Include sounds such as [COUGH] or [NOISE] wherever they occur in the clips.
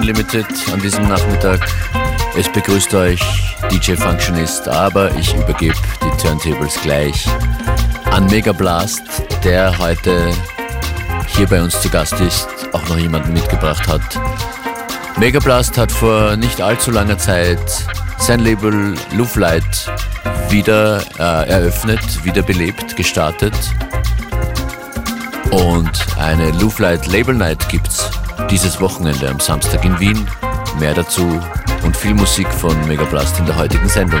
Unlimited an diesem Nachmittag. Es begrüßt euch DJ Functionist, aber ich übergebe die Turntables gleich an Mega Blast, der heute hier bei uns zu Gast ist, auch noch jemanden mitgebracht hat. Mega Blast hat vor nicht allzu langer Zeit sein Label Louvelight wieder äh, eröffnet, wiederbelebt, gestartet. Und eine Louvelight Label Night gibt's dieses Wochenende am Samstag in Wien. Mehr dazu und viel Musik von Megablast in der heutigen Sendung.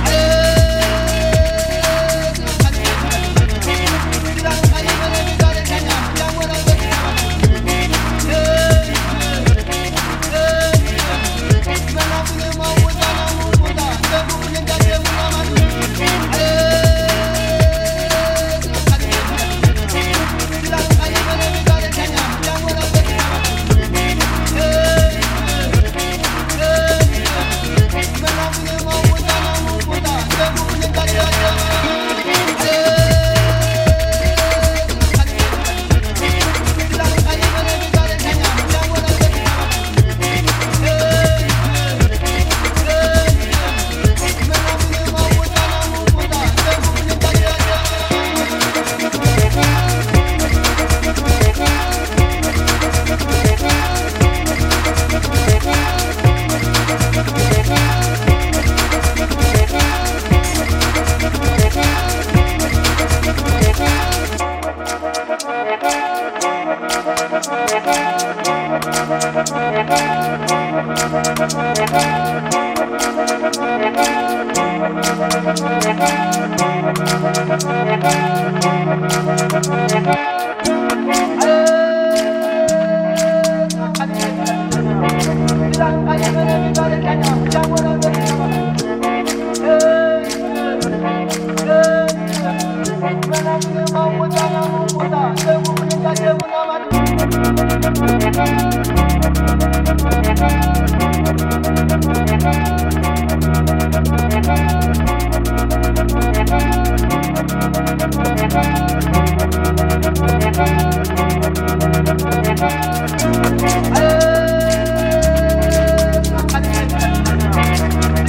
Hey!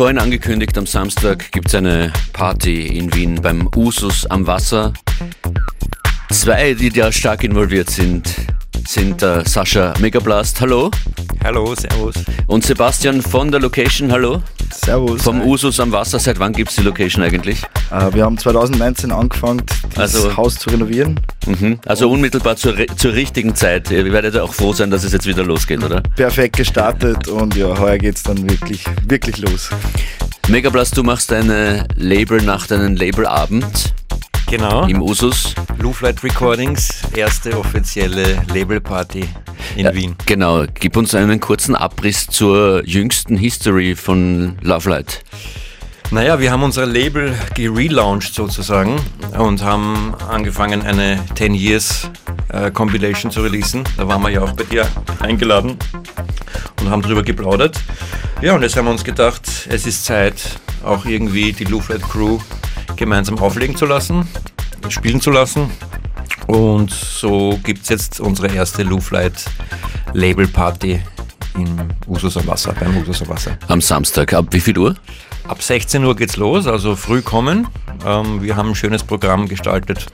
vorhin angekündigt, am Samstag gibt es eine Party in Wien beim Usus am Wasser. Zwei, die da stark involviert sind, sind äh, Sascha Megablast, hallo. Hallo, servus. Und Sebastian von der Location, hallo. Servus. Vom Usus am Wasser, seit wann gibt es die Location eigentlich? Äh, wir haben 2019 angefangen, das Also- Haus zu renovieren. Mhm. Also unmittelbar zur, zur richtigen Zeit. Ihr werdet auch froh sein, dass es jetzt wieder losgeht, oder? Perfekt gestartet und ja, heuer geht's dann wirklich, wirklich los. Megablast, du machst eine Label-Nacht, einen Labelabend Genau. im Usus. Louvelight Recordings, erste offizielle Labelparty in Ja, Wien. Genau, gib uns einen kurzen Abriss zur jüngsten History von Lovelight. Naja, wir haben unser Label gelauncht sozusagen und haben angefangen, eine 10 Years äh, Compilation zu releasen. Da waren wir ja auch bei dir eingeladen und haben drüber geplaudert. Ja, und jetzt haben wir uns gedacht, es ist Zeit, auch irgendwie die Louvlet Crew gemeinsam auflegen zu lassen, spielen zu lassen. Und so gibt es jetzt unsere erste Louvlight Label Party im Usus am Wasser, beim Usus am Wasser. Am Samstag, ab wie viel Uhr? Ab 16 Uhr geht's los, also früh kommen. Ähm, wir haben ein schönes Programm gestaltet,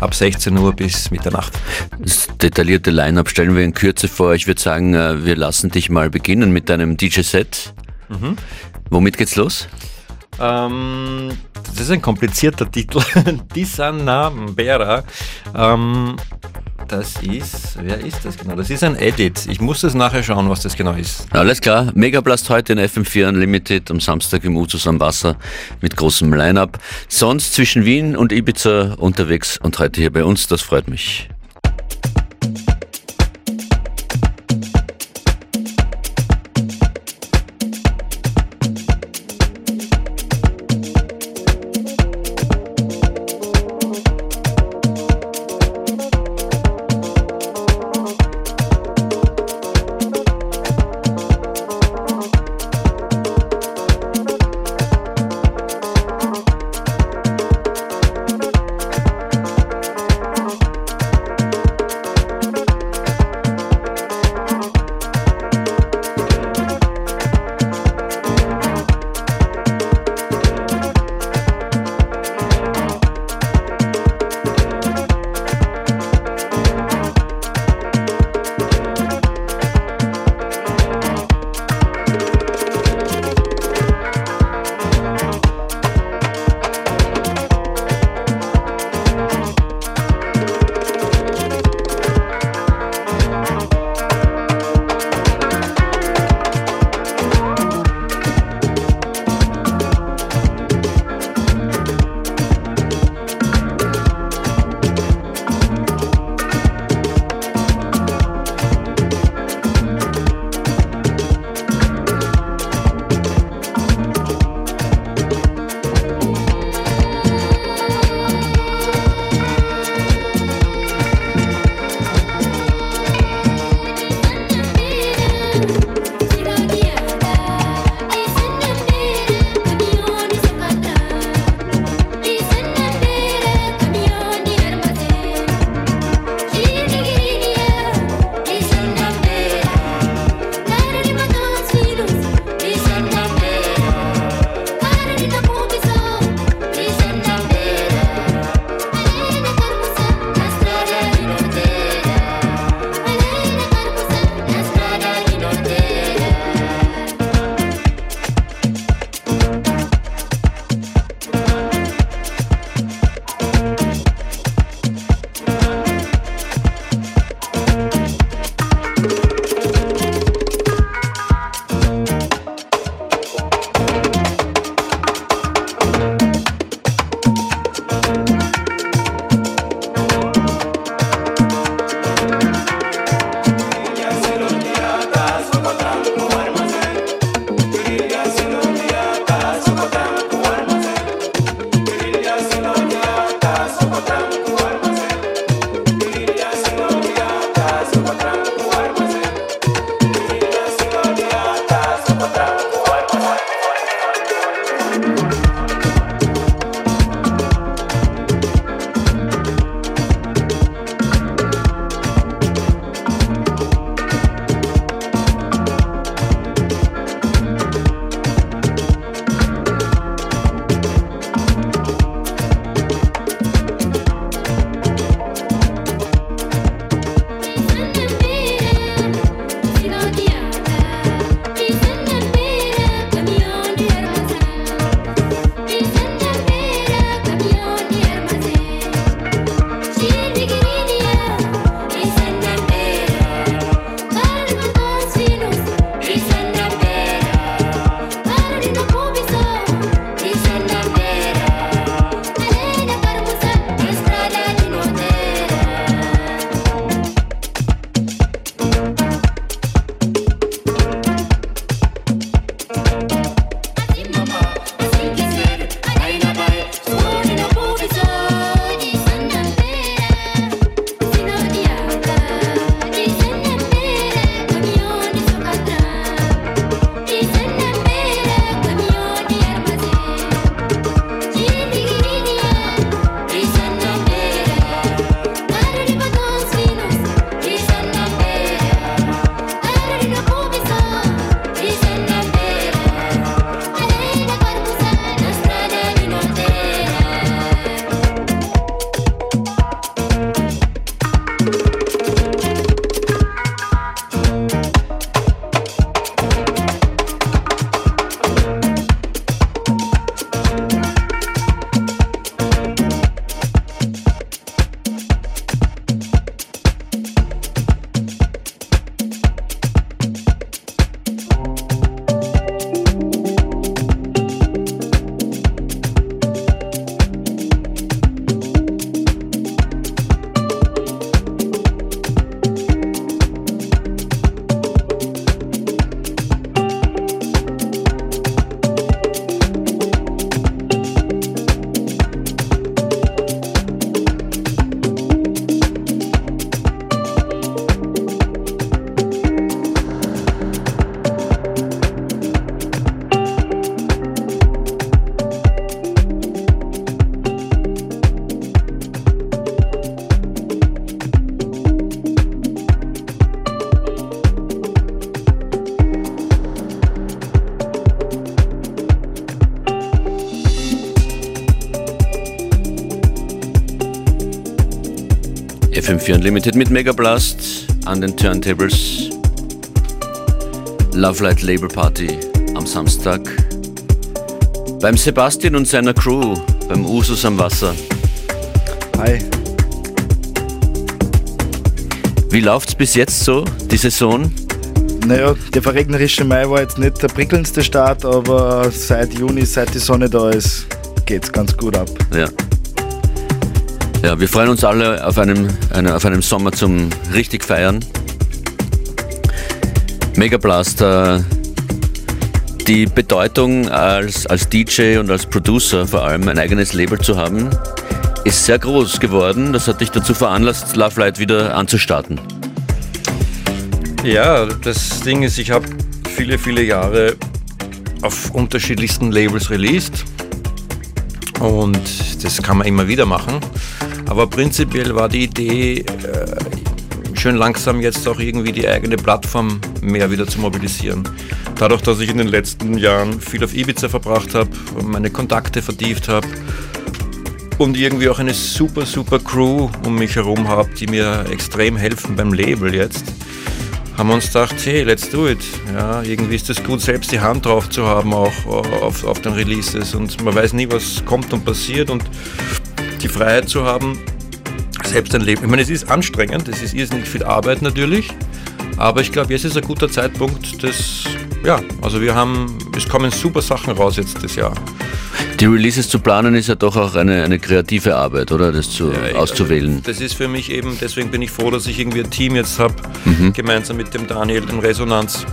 ab 16 Uhr bis Mitternacht. Das detaillierte Line-Up stellen wir in Kürze vor. Ich würde sagen, äh, wir lassen dich mal beginnen mit deinem DJ-Set. Mhm. Womit geht's los? Ähm, das ist ein komplizierter [LAUGHS] Titel. Disanambera. Ähm, das ist, wer ist das genau? Das ist ein Edit. Ich muss das nachher schauen, was das genau ist. Alles klar. Megablast heute in FM4 Unlimited am Samstag im Uzos am Wasser mit großem Line-Up. Sonst zwischen Wien und Ibiza unterwegs und heute hier bei uns. Das freut mich. FM4 Unlimited mit Megablast an den Turntables. Love Light Label Party am Samstag. Beim Sebastian und seiner Crew, beim Usus am Wasser. Hi. Wie läuft's bis jetzt so, die Saison? Naja, der verregnerische Mai war jetzt nicht der prickelndste Start, aber seit Juni, seit die Sonne da ist, geht's ganz gut ab. Ja. Ja, wir freuen uns alle auf einem, eine, auf einem Sommer zum richtig feiern. Mega Blaster, die Bedeutung als, als DJ und als Producer vor allem ein eigenes Label zu haben, ist sehr groß geworden. Das hat dich dazu veranlasst, Love Light wieder anzustarten. Ja, das Ding ist, ich habe viele, viele Jahre auf unterschiedlichsten Labels released und das kann man immer wieder machen. Aber prinzipiell war die Idee, äh, schön langsam jetzt auch irgendwie die eigene Plattform mehr wieder zu mobilisieren. Dadurch, dass ich in den letzten Jahren viel auf Ibiza verbracht habe, meine Kontakte vertieft habe und irgendwie auch eine super, super Crew um mich herum habe, die mir extrem helfen beim Label jetzt, haben wir uns gedacht, hey, let's do it. Ja, irgendwie ist es gut, selbst die Hand drauf zu haben, auch auf, auf den Releases. Und man weiß nie, was kommt und passiert. Und die Freiheit zu haben, selbst ein Leben. Ich meine, es ist anstrengend, es ist irrsinnig viel Arbeit natürlich, aber ich glaube, jetzt ist ein guter Zeitpunkt, das, ja, also wir haben, es kommen super Sachen raus jetzt das Jahr. Die Releases zu planen ist ja doch auch eine, eine kreative Arbeit, oder? Das zu, ja, auszuwählen. Das ist für mich eben, deswegen bin ich froh, dass ich irgendwie ein Team jetzt habe, mhm. gemeinsam mit dem Daniel, dem Resonanz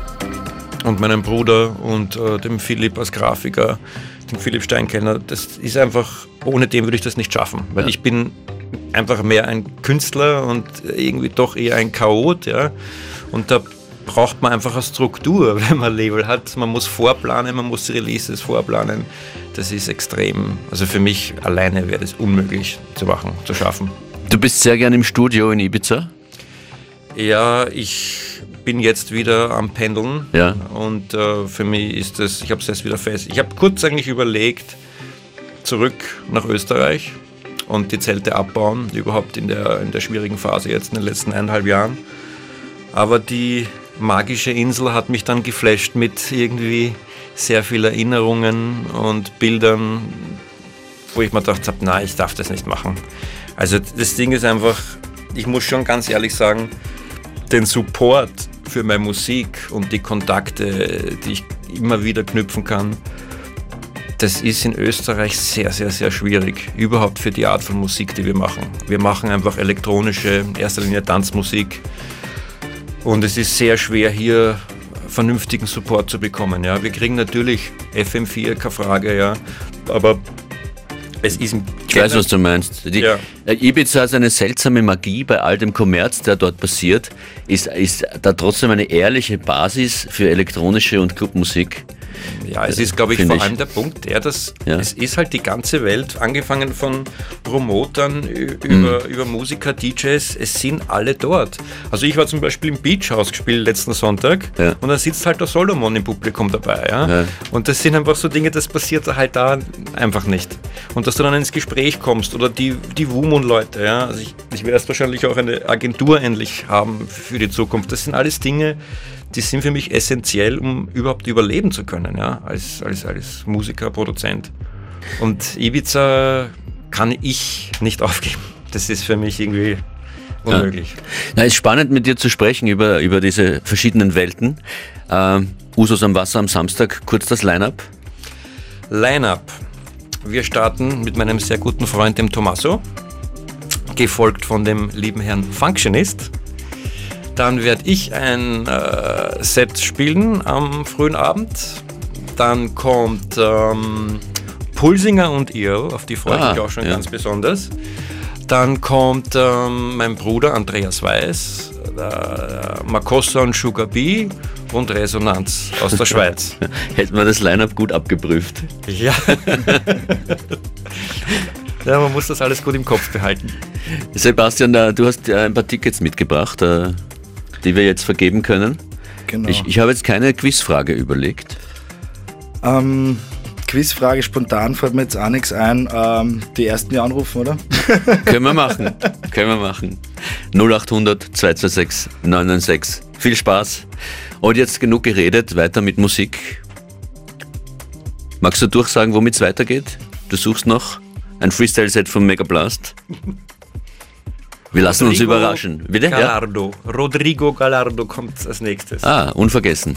und meinem Bruder und äh, dem Philipp als Grafiker den Philipp Steinkellner, das ist einfach, ohne den würde ich das nicht schaffen, weil ja. ich bin einfach mehr ein Künstler und irgendwie doch eher ein Chaot, ja. Und da braucht man einfach eine Struktur, [LAUGHS] wenn man Label hat. Man muss vorplanen, man muss Releases vorplanen. Das ist extrem. Also für mich alleine wäre das unmöglich zu machen, zu schaffen. Du bist sehr gern im Studio in Ibiza? Ja, ich bin jetzt wieder am Pendeln. Ja. Und äh, für mich ist das, ich habe es jetzt wieder fest. Ich habe kurz eigentlich überlegt, zurück nach Österreich und die Zelte abbauen, überhaupt in der, in der schwierigen Phase jetzt in den letzten eineinhalb Jahren. Aber die magische Insel hat mich dann geflasht mit irgendwie sehr vielen Erinnerungen und Bildern, wo ich mir gedacht habe, nein, ich darf das nicht machen. Also das Ding ist einfach, ich muss schon ganz ehrlich sagen, den Support für meine Musik und die Kontakte, die ich immer wieder knüpfen kann, das ist in Österreich sehr, sehr, sehr schwierig. Überhaupt für die Art von Musik, die wir machen. Wir machen einfach elektronische, in erster Linie Tanzmusik. Und es ist sehr schwer, hier vernünftigen Support zu bekommen. Ja. Wir kriegen natürlich FM4, keine Frage, ja. Aber es ist ich weiß, was du meinst. Die, ja. Äh, Ibiza hat eine seltsame Magie bei all dem Kommerz, der dort passiert. Ist, ist da trotzdem eine ehrliche Basis für elektronische und Clubmusik? Ja, es ist, glaube ich, vor allem der Punkt, der, dass ja. es ist halt die ganze Welt, angefangen von Promotern über, mhm. über Musiker, DJs, es sind alle dort. Also ich war zum Beispiel im Beach House gespielt letzten Sonntag ja. und da sitzt halt der Solomon im Publikum dabei. Ja? ja? Und das sind einfach so Dinge, das passiert halt da einfach nicht. Und dass du dann ins Gespräch kommst oder die, die Wumon-Leute, ja. Also ich, ich werde erst wahrscheinlich auch eine Agentur endlich haben für die Zukunft. Das sind alles Dinge, die sind für mich essentiell, um überhaupt überleben zu können, ja, als, als, als Musiker, Produzent. Und Ibiza kann ich nicht [LAUGHS] aufgeben. Das ist für mich irgendwie unmöglich. Ja. Na, es ist spannend mit dir zu sprechen über, über diese verschiedenen Welten. Ähm, Usos am Wasser am Samstag, kurz das Line-Up. Line-Up. Wir starten mit meinem sehr guten Freund, dem Tommaso, gefolgt von dem lieben Herrn Functionist. Dann werde ich ein äh, Set spielen am frühen Abend. Dann kommt ähm, Pulsinger und ihr, auf die freue ich ah, mich auch schon ja. ganz besonders. Dann kommt ähm, mein Bruder Andreas Weiß, äh, Makossa und Sugar Bee und Resonanz aus der [LAUGHS] Schweiz. Hätten wir das Line-Up gut abgeprüft. Ja. ja, man muss das alles gut im Kopf behalten. Sebastian, du hast ein paar Tickets mitgebracht. Die wir jetzt vergeben können. Genau. Ich, ich habe jetzt keine Quizfrage überlegt. Ähm, Quizfrage spontan fällt mir jetzt auch nichts ein. Ähm, die ersten, die anrufen, oder? [LAUGHS] Können wir machen. Können wir machen. 0800 226 996. Viel Spaß. Und jetzt genug geredet, weiter mit Musik. Magst du durchsagen, womit es weitergeht? Du suchst noch ein Freestyle-Set von Mega Blast. Wir lassen uns Rodrigo überraschen. Bitte? Ja? Gallardo. Rodrigo Gallardo kommt als nächstes. Ah, unvergessen.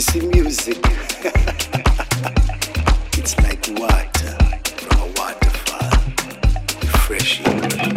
You music, [LAUGHS] it's like water from a waterfall, refreshing.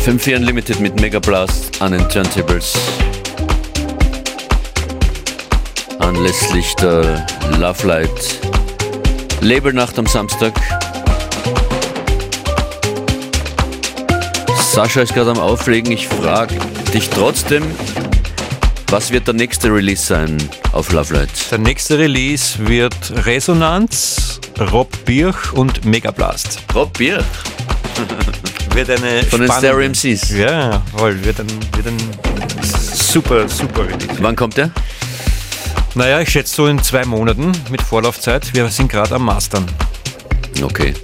FM4 Unlimited mit Mega Blast an den Turntables. Anlässlich der Love Light Labelnacht am Samstag. Sascha ist gerade am Auflegen. Ich frage dich trotzdem, was wird der nächste Release sein auf Love Light? Der nächste Release wird Resonanz, Rob Birch und Mega Blast. Rob Birch? Wird eine Von den Stereo MCs. Ja, voll. Wird ein, wird ein super, super Release. Wann kommt der? Naja, ich schätze so in zwei Monaten mit Vorlaufzeit. Wir sind gerade am Mastern. Okay.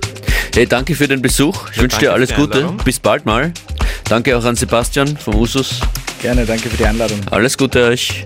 Hey, danke für den Besuch. Ich Ja, wünsche dir alles Gute. Einladung. Bis bald mal. Danke auch an Sebastian vom Usus. Gerne, danke für die Einladung. Alles Gute euch.